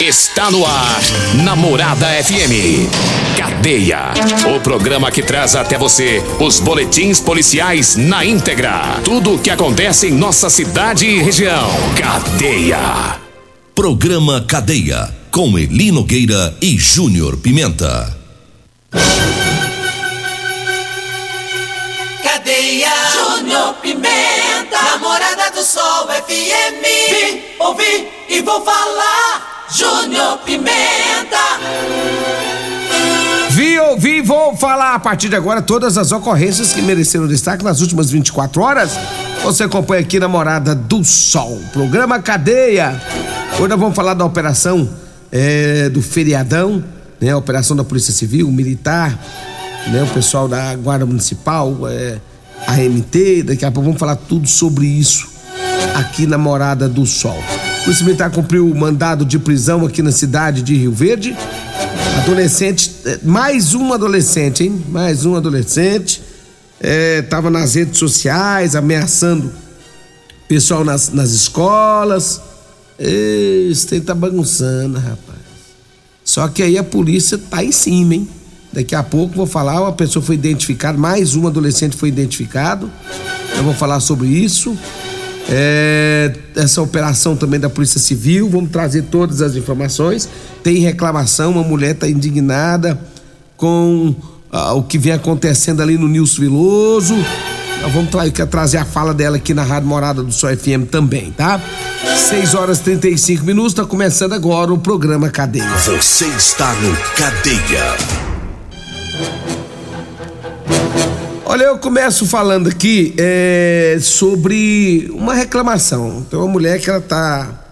Está no ar, Namorada FM. Cadeia. O programa que traz até você os boletins policiais na íntegra. Tudo o que acontece em nossa cidade e região. Cadeia. Programa Cadeia. Com Eli Nogueira e Júnior Pimenta. Cadeia. Júnior Pimenta. Namorada do Sol FM. Vim, ouvi e vou falar. Júnior Pimenta. Vi, ouvi, vou falar a partir de agora todas as ocorrências que mereceram destaque nas últimas 24 horas. Você acompanha aqui na Morada do Sol, programa Cadeia. Hoje nós vamos falar da operação é, do feriadão, né? A operação da Polícia Civil, Militar, né? O pessoal da Guarda Municipal, é, a RMT. Daqui a pouco vamos falar tudo sobre isso aqui na Morada do Sol. Polícia Militar cumpriu o mandado de prisão aqui na cidade de Rio Verde. Adolescente, eh, mais um adolescente, hein? Mais um adolescente. É, tava nas redes sociais ameaçando pessoal nas, nas escolas. Esse tem tá bagunçando, rapaz. Só que aí a polícia tá em cima, hein? Daqui a pouco vou falar, uma pessoa foi identificada, mais um adolescente foi identificado. Eu vou falar sobre isso é, essa operação também da Polícia Civil, vamos trazer todas as informações. Tem reclamação, uma mulher está indignada com ah, o que vem acontecendo ali no Nilson Veloso. Nós vamos tra trazer a fala dela aqui na Rádio Morada do Sol FM também, tá? 6 horas e 35 minutos, está começando agora o programa Cadeia. Você está no Cadeia. Olha, eu começo falando aqui é, sobre uma reclamação. Tem uma mulher que ela tá,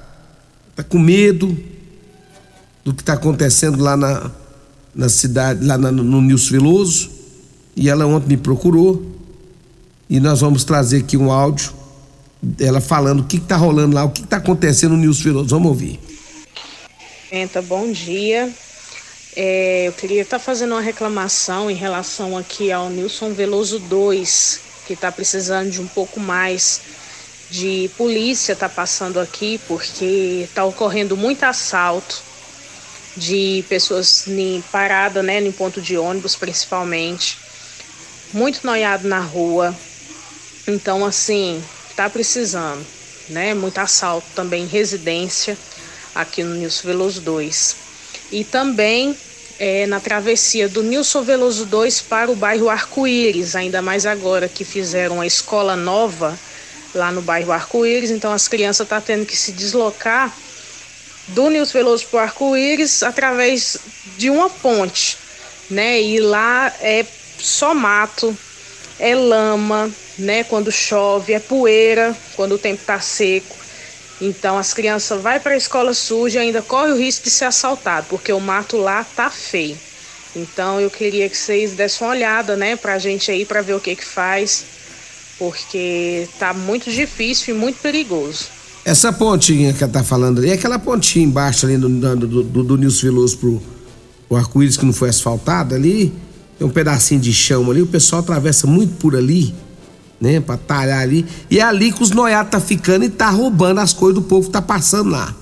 tá com medo do que está acontecendo lá na, na cidade, lá na, no Nilson Veloso. E ela ontem me procurou. E nós vamos trazer aqui um áudio dela falando o que, está rolando lá, o que, está acontecendo no Nilson Veloso. Vamos ouvir. Bom dia. É, eu queria estar tá fazendo uma reclamação em relação aqui ao Nilson Veloso 2, que está precisando de um pouco mais de polícia tá passando aqui, porque está ocorrendo muito assalto de pessoas em parada, né, em ponto de ônibus principalmente. Muito noiado na rua. Então, assim, tá precisando, né? Muito assalto também em residência aqui no Nilson Veloso 2 e também é, na travessia do Nilson Veloso 2 para o bairro Arco-Íris, ainda mais agora que fizeram a escola nova lá no bairro Arco-Íris, então as crianças estão tá tendo que se deslocar do Nilson Veloso para o Arco-Íris através de uma ponte, né? E lá é só mato, é lama, né? Quando chove, é poeira, quando o tempo está seco. Então as crianças vai para a escola suja e ainda corre o risco de ser assaltado, porque o mato lá tá feio. Então eu queria que vocês dessem uma olhada, né, pra gente aí para ver o que que faz, porque tá muito difícil e muito perigoso. Essa pontinha que ela tá falando ali, é aquela pontinha embaixo ali do, do, do, do Nilson Veloso pro, pro arco-íris que não foi asfaltado ali, tem um pedacinho de chão ali, o pessoal atravessa muito por ali né? Pra talhar ali. E é ali que os noiados tá ficando e tá roubando as coisas do povo que tá passando lá.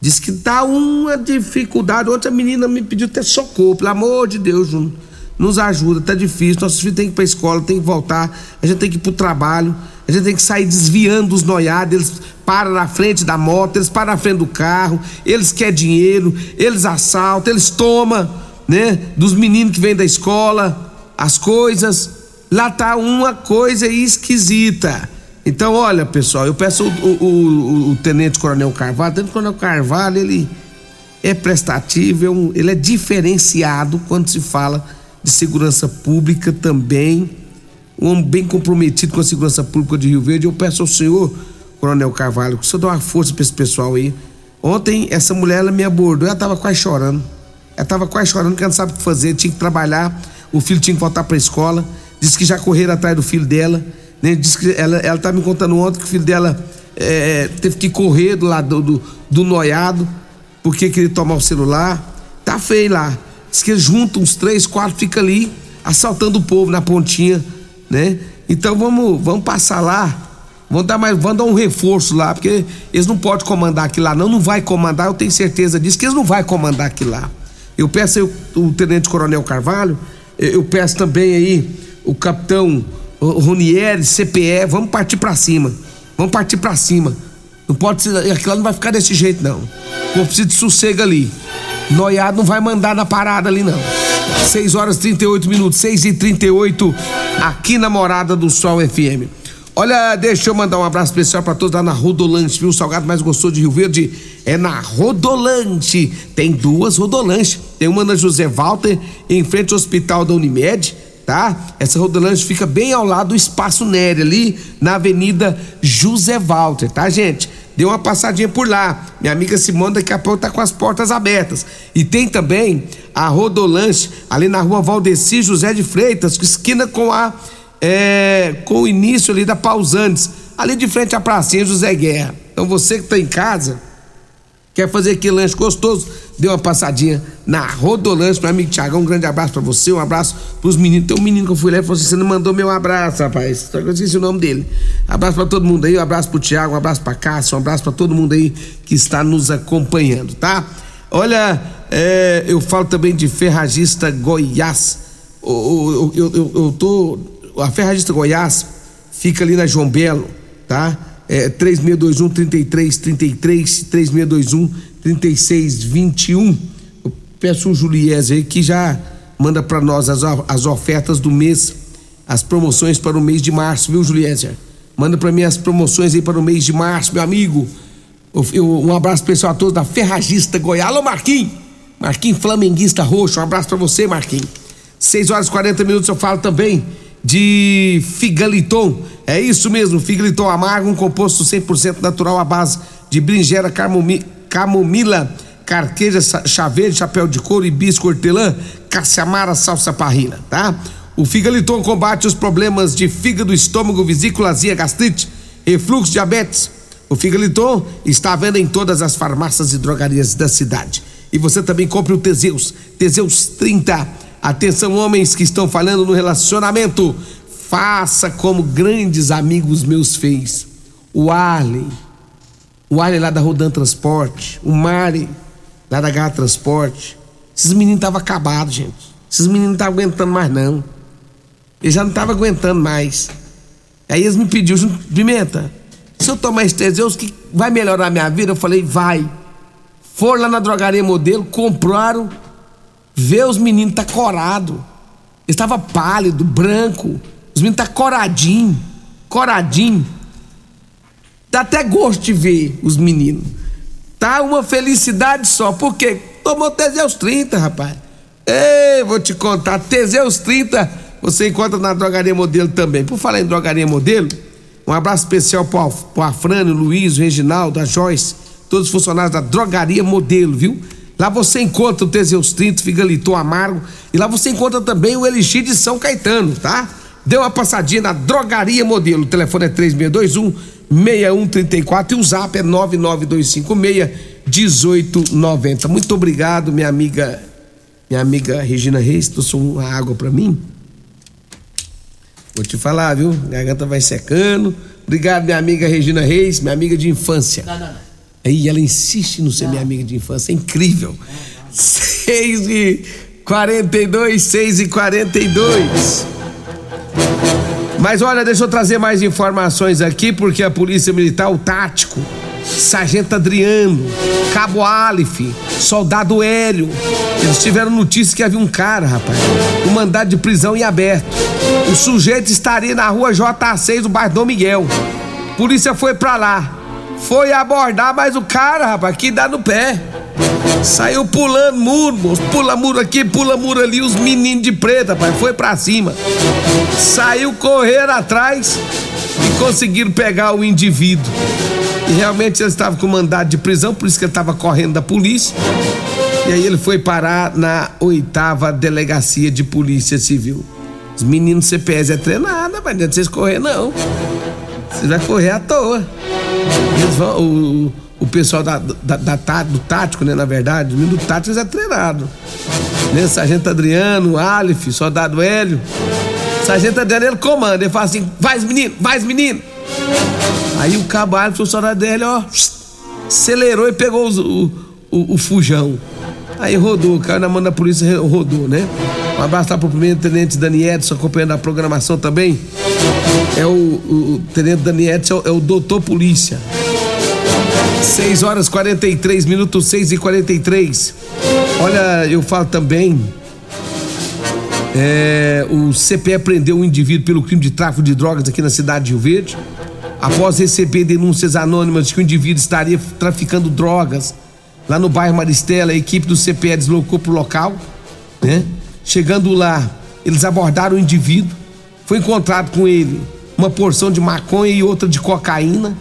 Diz que tá uma dificuldade. Outra menina me pediu até socorro, pelo amor de Deus, Júnior. Nos ajuda, tá difícil. Nossos filhos têm que ir pra escola, tem que voltar. A gente tem que ir pro trabalho. A gente tem que sair desviando os noiados. Eles param na frente da moto, eles param na frente do carro. Eles querem dinheiro, eles assaltam, eles tomam, né? Dos meninos que vêm da escola, as coisas lá tá uma coisa esquisita. Então, olha, pessoal, eu peço o, o, o, o Tenente Coronel Carvalho, o Tenente Coronel Carvalho, ele é prestativo, é ele é diferenciado quando se fala de segurança pública também, um homem bem comprometido com a segurança pública de Rio Verde. Eu peço ao senhor, Coronel Carvalho, que o senhor dê uma força para esse pessoal aí, Ontem essa mulher ela me abordou, ela tava quase chorando. Ela tava quase chorando porque ela não sabe o que fazer, tinha que trabalhar, o filho tinha que voltar para a escola. Disse que já correram atrás do filho dela. Né? Disse que ela, ela tá me contando ontem que o filho dela é, teve que correr do lado do, do noiado, porque queria tomar o celular. Tá feio lá. Diz que juntam uns três, quatro, fica ali assaltando o povo na pontinha, né? Então vamos, vamos passar lá. Vamos dar, mais, vamos dar um reforço lá, porque eles não podem comandar aquilo lá, não, não vai comandar, eu tenho certeza disso, que eles não vão comandar aquilo lá. Eu peço aí o, o Tenente Coronel Carvalho, eu, eu peço também aí o capitão Ronieri, CPE, vamos partir para cima. Vamos partir para cima. Não pode ser, aquilo não vai ficar desse jeito não. Eu preciso de sossego ali. Noiado não vai mandar na parada ali não. 6 horas 38 minutos, 6 e 38 aqui na Morada do Sol FM. Olha, deixa eu mandar um abraço especial para todos lá na Rodolante, viu? O salgado mais gostoso de Rio Verde é na Rodolante. Tem duas Rodolanches. Tem uma na José Walter, em frente ao Hospital da Unimed, tá? Essa Rodolanche fica bem ao lado do Espaço Nery, ali na Avenida José Walter, tá, gente? Dê uma passadinha por lá. Minha amiga Simone daqui a pouco tá com as portas abertas. E tem também a Rodolanche ali na rua Valdeci José de Freitas, esquina com a é, com o início ali da Pausantes, ali de frente à pracinha José Guerra. Então você que está em casa, quer fazer aquele lanche gostoso, dê uma passadinha na Rodolanche, meu amigo Tiagão, um grande abraço para você, um abraço pros meninos. Tem um menino que eu fui lá e falou assim: você não mandou meu abraço, rapaz. Só que eu esqueci o nome dele. Abraço para todo mundo aí, um abraço pro Tiago, um abraço pra Cássio, um abraço para todo mundo aí que está nos acompanhando, tá? Olha, é, eu falo também de Ferragista Goiás. Eu, eu, eu, eu tô a Ferragista Goiás fica ali na João Belo, tá? É 3621 3333 3621 3621. Eu peço o Juliés aí que já manda para nós as, as ofertas do mês, as promoções para o mês de março, viu, Juliésia? Manda para mim as promoções aí para o mês de março, meu amigo. Eu, um abraço pessoal a todos da Ferragista Goiás. Alô, Marquinhos! Marquinhos Flamenguista Roxo, um abraço para você, Marquinhos. 6 horas e 40 minutos eu falo também de Figaliton. É isso mesmo, Figaliton amargo, um composto 100% natural à base de brinjela, camomila, carqueja, chá verde, chapéu de couro, hibisco, hortelã, caciamara, salsa parrina, tá? O Figaliton combate os problemas de fígado, estômago, vesícula, azia, gastrite, refluxo, diabetes. O Figaliton está à venda em todas as farmácias e drogarias da cidade. E você também compre o Teseus, Teseus 30 Atenção, homens que estão falhando no relacionamento. Faça como grandes amigos meus fez. O Arley, o Arley lá da Rodan Transporte, o Mari lá da Garra Transporte. Esses meninos estavam acabados, gente. Esses meninos não estavam aguentando mais, não. Eles já não estavam aguentando mais. Aí eles me pediram, Pimenta, se eu tomar Esteseus, que vai melhorar a minha vida? Eu falei, vai. Foram lá na drogaria modelo, compraram Vê os meninos tá corado. Estava pálido, branco. Os meninos tá coradinho, coradinho. Dá até gosto de ver os meninos. Tá uma felicidade só. Por quê? Tomou Teseus 30, rapaz. Ei, vou te contar, Teseus 30 você encontra na Drogaria Modelo também. Por falar em Drogaria Modelo, um abraço especial pro, pro Afrânio, Luiz, o Reginaldo, a Joyce, todos os funcionários da Drogaria Modelo, viu? Lá você encontra o Teseus 30, Figaliton Amargo. E lá você encontra também o Elixir de São Caetano, tá? Dê uma passadinha na Drogaria Modelo. O telefone é 3621 6134 e o zap é 99256 1890. Muito obrigado, minha amiga, minha amiga Regina Reis. Trouxe uma água para mim. Vou te falar, viu? Garganta vai secando. Obrigado, minha amiga Regina Reis, minha amiga de infância. Não, não, não. Aí ela insiste no ser minha amiga de infância, é incrível. 6 e 42, 6 e 42. Mas olha, deixa eu trazer mais informações aqui, porque a Polícia Militar, o tático, Sargento Adriano, Cabo Alif, Soldado Hélio, eles tiveram notícia que havia um cara, rapaz, um mandado de prisão em aberto. O sujeito estaria na rua JA6 do bairro Dom Miguel. Polícia foi pra lá. Foi abordar, mas o cara, rapaz, que dá no pé. Saiu pulando muro, moço. Pula muro aqui, pula muro ali. Os meninos de preta, rapaz, foi pra cima. Saiu correr atrás e conseguiram pegar o indivíduo. E realmente ele estava com mandado de prisão, por isso que ele estava correndo da polícia. E aí ele foi parar na oitava delegacia de polícia civil. Os meninos CPS é treinado, mas não adianta vocês correr, não. Você vai correr à toa. Eles vão, o, o pessoal da, da, da, do tático, né? Na verdade, o menino do tático é treinado. Né? Sargento Adriano, Aleph, soldado Hélio. Sargento Adriano, ele comanda, ele fala assim: vai menino, vai menino. Aí o cabo Aleph, o soldado Hélio, ó, acelerou e pegou o, o, o fujão. Aí rodou, caiu na mão da polícia, rodou, né? Um abraço lá pro primeiro tenente Dani Edson, acompanhando a programação também. É o, o, tenente Dani Edson, é o doutor polícia. 6 horas 43 minutos, 6 e 43. Olha, eu falo também. É, o CPE prendeu um indivíduo pelo crime de tráfico de drogas aqui na cidade de Rio Verde. Após receber denúncias anônimas de que o indivíduo estaria traficando drogas lá no bairro Maristela, a equipe do CPE deslocou para o local, né? Chegando lá, eles abordaram o indivíduo. Foi encontrado com ele uma porção de maconha e outra de cocaína.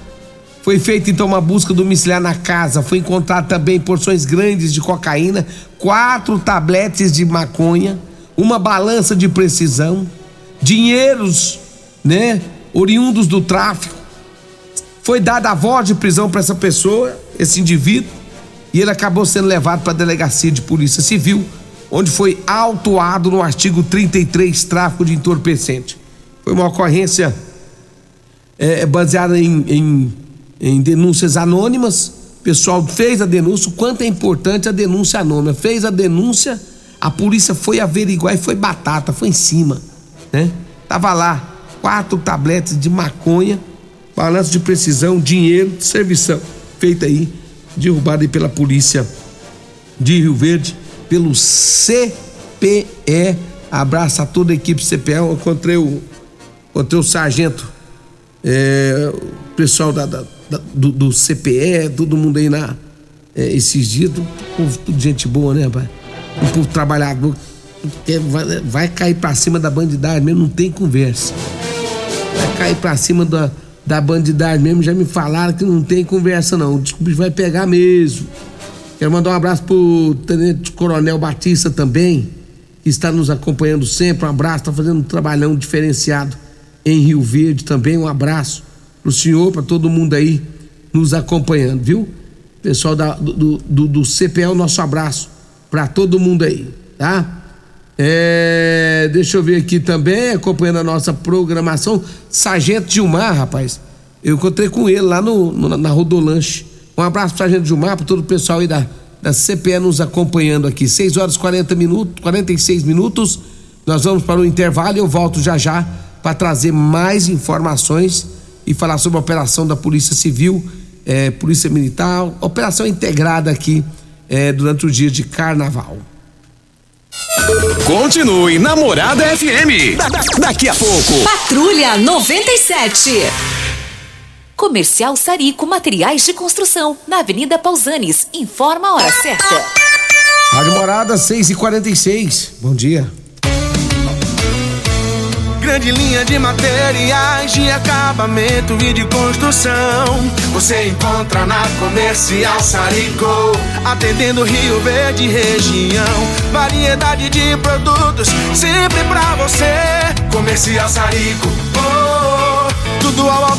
Foi feita então uma busca domiciliar na casa. Foi encontrado também porções grandes de cocaína, quatro tabletes de maconha, uma balança de precisão, dinheiros, né, oriundos do tráfico. Foi dada a voz de prisão para essa pessoa, esse indivíduo, e ele acabou sendo levado para a delegacia de polícia civil onde foi autuado no artigo 33, tráfico de entorpecente. Foi uma ocorrência é, baseada em, em, em denúncias anônimas. O pessoal fez a denúncia, o quanto é importante a denúncia anônima. Fez a denúncia, a polícia foi averiguar e foi batata, foi em cima. Né? Tava lá, quatro tabletes de maconha, balanço de precisão, dinheiro, servição. Feita aí, derrubada aí pela polícia de Rio Verde pelo CPE. Abraço a toda a equipe CPE. Eu encontrei o, encontrei o sargento, é, o pessoal da, da, da do, do, CPE, todo mundo aí na, é, esses dias. Tudo, tudo gente boa, né, rapaz? Um povo trabalhador. Vai, vai cair pra cima da bandidagem mesmo, não tem conversa. Vai cair pra cima da, da bandidagem mesmo, já me falaram que não tem conversa não. O vai pegar mesmo. Quero mandar um abraço pro Tenente Coronel Batista também, que está nos acompanhando sempre. Um abraço, está fazendo um trabalhão diferenciado em Rio Verde também. Um abraço pro senhor, para todo mundo aí nos acompanhando, viu? Pessoal da, do, do, do CPL, nosso abraço para todo mundo aí, tá? É, deixa eu ver aqui também, acompanhando a nossa programação, Sargento Gilmar, rapaz. Eu encontrei com ele lá no, no na Rodolanche. Um abraço para a gente Gilmar, para todo o pessoal aí da, da CPE nos acompanhando aqui. 6 horas 40 minutos, 46 minutos. Nós vamos para o intervalo e eu volto já já para trazer mais informações e falar sobre a operação da Polícia Civil, é, Polícia Militar, operação integrada aqui é, durante o dia de carnaval. Continue Namorada FM. Da, da, daqui a pouco. Patrulha 97. Comercial Sarico Materiais de Construção, na Avenida Pausanes. Informa a hora certa. Rádio Morada 6 e 46 Bom dia. Grande linha de materiais de acabamento e de construção. Você encontra na Comercial Sarico. Atendendo Rio Verde região. Variedade de produtos sempre pra você. Comercial Sarico. Oh,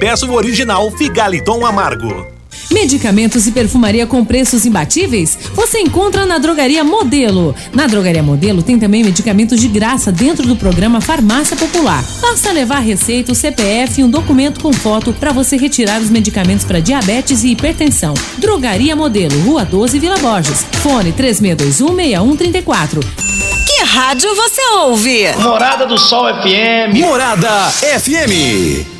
peça o original Figaliton Amargo. Medicamentos e perfumaria com preços imbatíveis? Você encontra na Drogaria Modelo. Na Drogaria Modelo tem também medicamentos de graça dentro do programa Farmácia Popular. Basta levar receita, o CPF e um documento com foto para você retirar os medicamentos para diabetes e hipertensão. Drogaria Modelo, Rua 12, Vila Borges. Fone 3621 6134. Que rádio você ouve? Morada do Sol FM. Morada FM.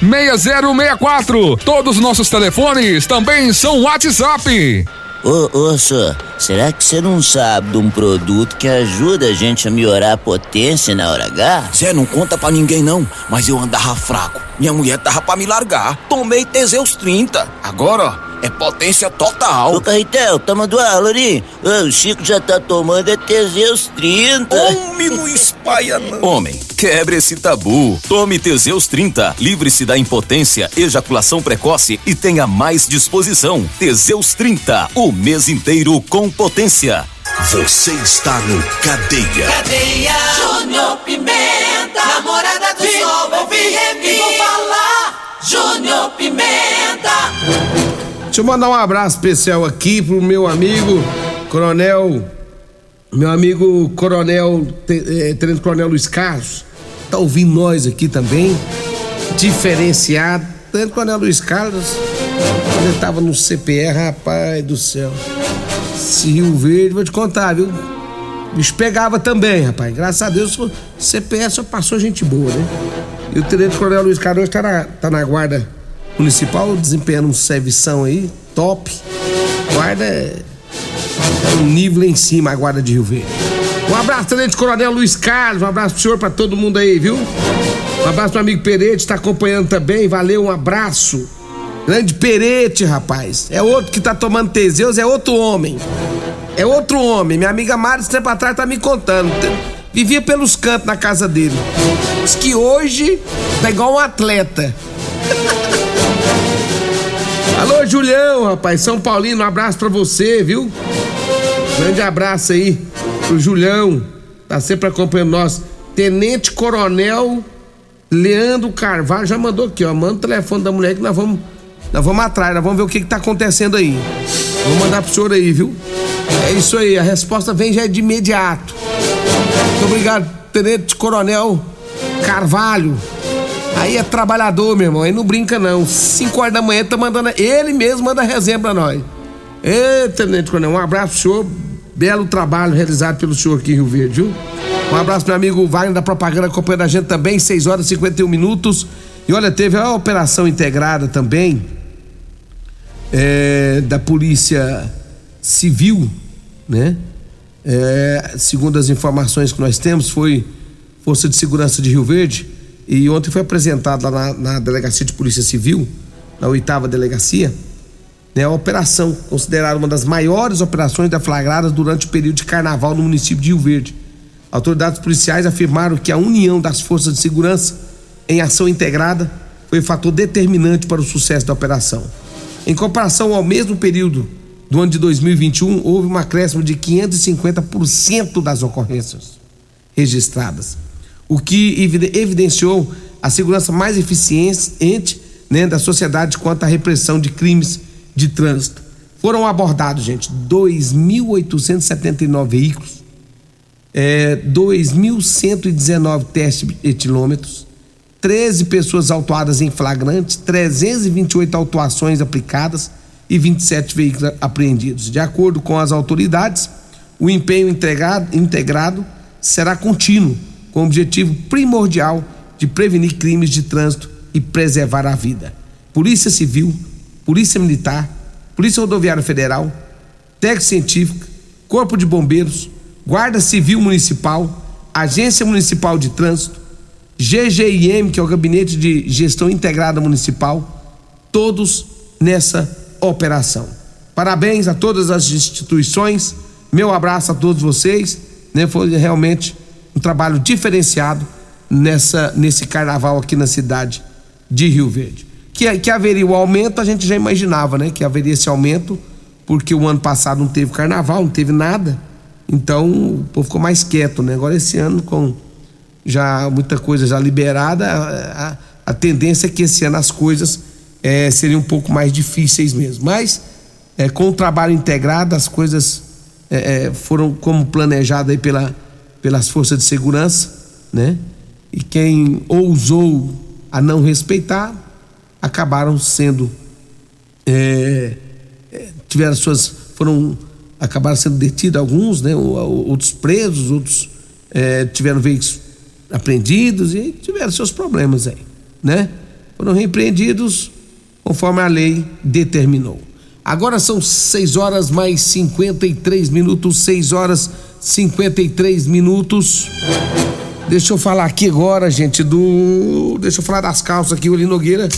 6064. Todos os nossos telefones também são WhatsApp. Ô, ô, senhor, será que você não sabe de um produto que ajuda a gente a melhorar a potência na hora H? Zé, não conta pra ninguém não, mas eu andava fraco. Minha mulher tava pra me largar. Tomei Teseus 30. Agora, ó é potência total. Ô, Carretel, tá mandando ali? o Chico já tá tomando é Teseus 30. Homem, não espalha não. Homem, quebre esse tabu. Tome Teseus 30. Livre-se da impotência, ejaculação precoce e tenha mais disposição. Teseus 30. O mês inteiro com potência. Você está no Cadeia. Cadeia. Júnior Pimenta. Namorada FM. E vou falar. Júnior Pimenta. Deixa eu mandar um abraço especial aqui pro meu amigo Coronel. Meu amigo Coronel, eh, Tenente Coronel Luiz Carlos. Tá ouvindo nós aqui também. Diferenciado. Tenente Coronel Luiz Carlos. Ele tava no CPR, rapaz do céu. Esse Rio Verde, vou te contar, viu? Bicho pegava também, rapaz. Graças a Deus, CPR só passou gente boa, né? E o Tenente Coronel Luiz Carlos tá na, tá na guarda municipal desempenhando um servição aí, top. Guarda é, um nível em cima, a guarda de Rio Verde. Um abraço, Tenente Coronel Luiz Carlos, um abraço pro senhor, pra todo mundo aí, viu? Um abraço pro amigo Perete, tá acompanhando também, valeu, um abraço. Grande Perete, rapaz. É outro que tá tomando Teseus, é outro homem. É outro homem. Minha amiga Mari, tempo atrás, tá me contando. Vivia pelos cantos na casa dele. Diz que hoje tá igual um atleta. Alô, Julião, rapaz, São Paulino, um abraço pra você, viu? Grande abraço aí pro Julião, tá sempre acompanhando nós. Tenente Coronel Leandro Carvalho já mandou aqui, ó. Manda o telefone da mulher que nós vamos, nós vamos atrás, nós vamos ver o que, que tá acontecendo aí. Vou mandar pro senhor aí, viu? É isso aí, a resposta vem já de imediato. Muito obrigado, Tenente Coronel Carvalho. Aí é trabalhador, meu irmão. Aí não brinca, não. 5 horas da manhã tá mandando. Ele mesmo manda resenha pra nós. Eita, Tenente Coronel, um abraço pro senhor. Belo trabalho realizado pelo senhor aqui em Rio Verde, viu? Um abraço pro meu amigo Wagner da Propaganda acompanhando a gente também, 6 horas e 51 minutos. E olha, teve a operação integrada também é, da Polícia Civil, né? É, segundo as informações que nós temos, foi Força de Segurança de Rio Verde e ontem foi apresentado lá na, na Delegacia de Polícia Civil, na oitava delegacia, né, a operação, considerada uma das maiores operações deflagradas durante o período de carnaval no município de Rio Verde. Autoridades policiais afirmaram que a união das forças de segurança em ação integrada foi o fator determinante para o sucesso da operação. Em comparação ao mesmo período do ano de 2021, houve um acréscimo de 550% das ocorrências registradas o que evidenciou a segurança mais eficiente né, da sociedade quanto à repressão de crimes de trânsito. Foram abordados, gente, 2.879 veículos, é, 2.119 testes etilômetros, 13 pessoas autuadas em flagrante, 328 autuações aplicadas e 27 veículos apreendidos. De acordo com as autoridades, o empenho integrado, integrado será contínuo com o objetivo primordial de prevenir crimes de trânsito e preservar a vida. Polícia Civil, Polícia Militar, Polícia Rodoviária Federal, Técnico Científica, Corpo de Bombeiros, Guarda Civil Municipal, Agência Municipal de Trânsito, GGIM, que é o Gabinete de Gestão Integrada Municipal, todos nessa operação. Parabéns a todas as instituições, meu abraço a todos vocês, né? Foi realmente um trabalho diferenciado nessa nesse carnaval aqui na cidade de Rio Verde. Que, que haveria o aumento, a gente já imaginava, né? Que haveria esse aumento, porque o ano passado não teve carnaval, não teve nada. Então o povo ficou mais quieto, né? Agora esse ano, com já muita coisa já liberada, a, a tendência é que esse ano as coisas é, seriam um pouco mais difíceis mesmo. Mas é, com o trabalho integrado, as coisas é, foram como planejado aí pela, pelas forças de segurança, né? E quem ousou a não respeitar acabaram sendo tiveram suas foram acabaram sendo detidos alguns, né? Outros presos, outros tiveram veículos apreendidos e tiveram seus problemas aí, né? Foram repreendidos conforme a lei determinou. Agora são 6 horas mais 53 minutos, 6 horas 53 minutos. Deixa eu falar aqui agora, gente, do. Deixa eu falar das calças aqui. O Eli Nogueira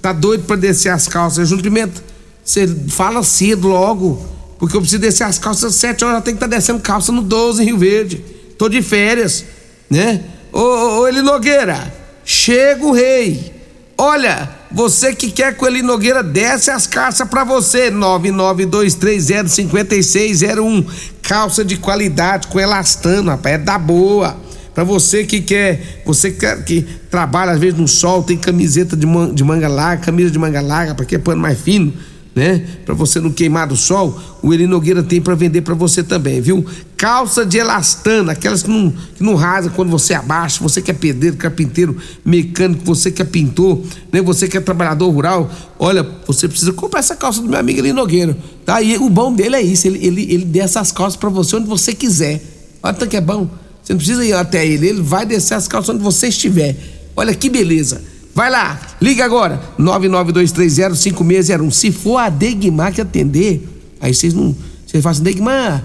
tá doido pra descer as calças. Junto Pimenta, você fala cedo logo, porque eu preciso descer as calças às 7 horas. Tem que estar tá descendo calça no 12 em Rio Verde. Tô de férias, né? Ô, ô, ô Eli Nogueira, chega o rei. Olha, você que quer que o Eli Nogueira desce as calças para você. 992305601. Calça de qualidade com elastano, rapaz, é da boa. Para você que quer, você que, que trabalha às vezes no sol, tem camiseta de, de manga larga, camisa de manga larga, para que é pano mais fino né? Para você não queimar do sol, o Eli Nogueira tem para vender para você também, viu? Calça de elastana, aquelas que não, que não rasa quando você abaixa, você que é pedreiro, carpinteiro, mecânico, você que é pintor, né? Você que é trabalhador rural, olha, você precisa comprar essa calça do meu amigo Eli Nogueira, tá? E o bom dele é isso, ele, ele, ele desce as calças para você onde você quiser. Olha tanto que é bom. Você não precisa ir até ele, ele vai descer as calças onde você estiver. Olha que beleza. Vai lá, liga agora, 992305601. Se for a Degmar que atender, aí vocês não. Vocês falam assim, Degmar,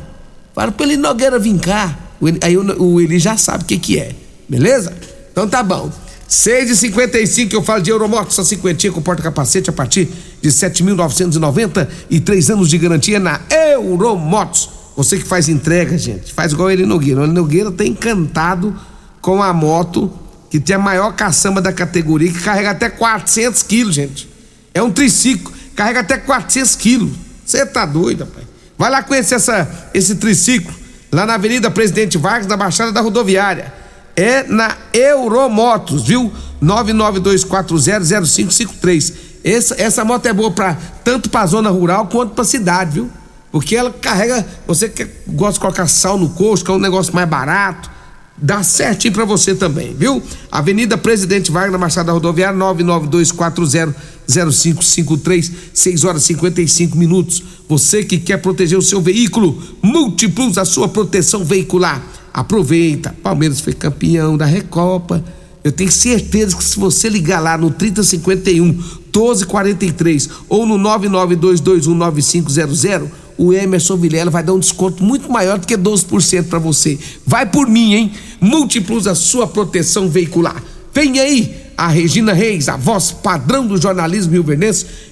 para pra ele Nogueira vir cá. Aí o, Eli já sabe o que, que é, beleza? Então tá bom. 6,55 eu falo de Euromotos, a cinquentinha com porta-capacete a partir de 7.990 e três anos de garantia na Euromotos. Você que faz entrega, gente, faz igual ele Nogueira. O Eli Nogueira tá encantado com a moto que tem a maior caçamba da categoria, que carrega até 400 quilos, gente. É um triciclo, carrega até 400 quilos. Você tá doido, rapaz. Vai lá conhecer essa, esse triciclo, lá na Avenida Presidente Vargas, na Baixada da Rodoviária. É na Euromotos, viu? 992400553. Essa, essa moto é boa pra, tanto pra zona rural quanto pra cidade, viu? Porque ela carrega. Você que gosta de colocar sal no coxo, que é um negócio mais barato dá certinho para você também, viu? Avenida Presidente Wagner Machado da Rodoviária 992400553, 6 horas e 55 minutos. Você que quer proteger o seu veículo, Multiplus a sua proteção veicular. Aproveita. Palmeiras foi campeão da Recopa. Eu tenho certeza que se você ligar lá no 3051 1243 ou no 992219500 o Emerson Vilela vai dar um desconto muito maior do que 12% para você. Vai por mim, hein? Múltiplos a sua proteção veicular. Vem aí a Regina Reis, a voz padrão do jornalismo rio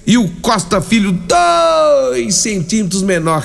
e o Costa Filho, dois centímetros menor